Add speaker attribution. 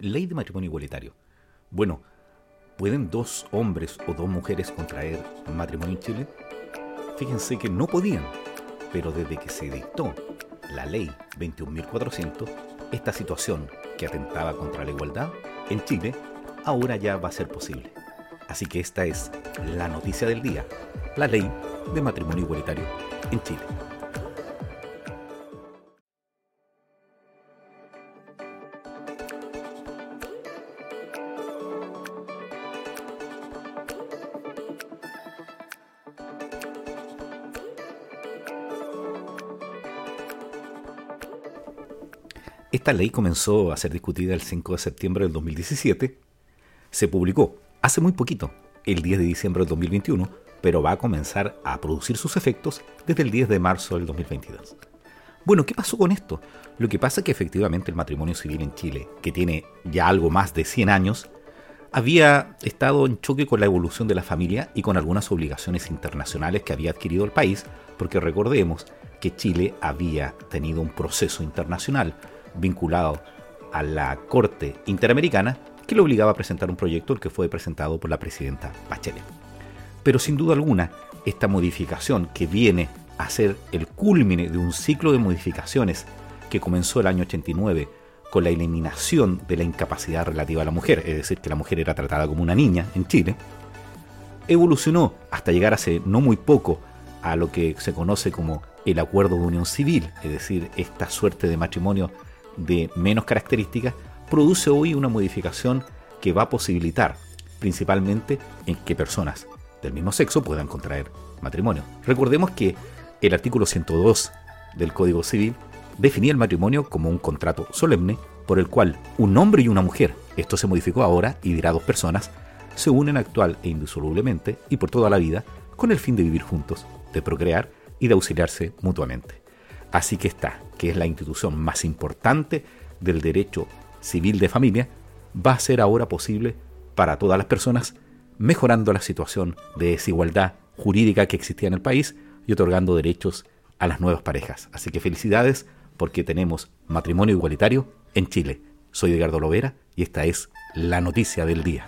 Speaker 1: ley de matrimonio igualitario. Bueno, ¿pueden dos hombres o dos mujeres contraer matrimonio en Chile? Fíjense que no podían, pero desde que se dictó la ley 21.400, esta situación que atentaba contra la igualdad en Chile ahora ya va a ser posible. Así que esta es la noticia del día, la ley de matrimonio igualitario en Chile. Esta ley comenzó a ser discutida el 5 de septiembre del 2017. Se publicó hace muy poquito, el 10 de diciembre del 2021, pero va a comenzar a producir sus efectos desde el 10 de marzo del 2022. Bueno, ¿qué pasó con esto? Lo que pasa es que efectivamente el matrimonio civil en Chile, que tiene ya algo más de 100 años, había estado en choque con la evolución de la familia y con algunas obligaciones internacionales que había adquirido el país, porque recordemos que Chile había tenido un proceso internacional vinculado a la Corte Interamericana que le obligaba a presentar un proyecto el que fue presentado por la presidenta Bachelet. Pero sin duda alguna, esta modificación que viene a ser el culmine de un ciclo de modificaciones que comenzó el año 89 con la eliminación de la incapacidad relativa a la mujer, es decir, que la mujer era tratada como una niña en Chile, evolucionó hasta llegar hace no muy poco a lo que se conoce como el acuerdo de unión civil, es decir, esta suerte de matrimonio de menos características, produce hoy una modificación que va a posibilitar principalmente en que personas del mismo sexo puedan contraer matrimonio. Recordemos que el artículo 102 del Código Civil definía el matrimonio como un contrato solemne por el cual un hombre y una mujer, esto se modificó ahora y dirá dos personas, se unen actual e indisolublemente y por toda la vida con el fin de vivir juntos, de procrear y de auxiliarse mutuamente. Así que está, que es la institución más importante del derecho civil de familia, va a ser ahora posible para todas las personas, mejorando la situación de desigualdad jurídica que existía en el país y otorgando derechos a las nuevas parejas. Así que felicidades porque tenemos matrimonio igualitario en Chile. Soy Edgardo Lovera y esta es la noticia del día.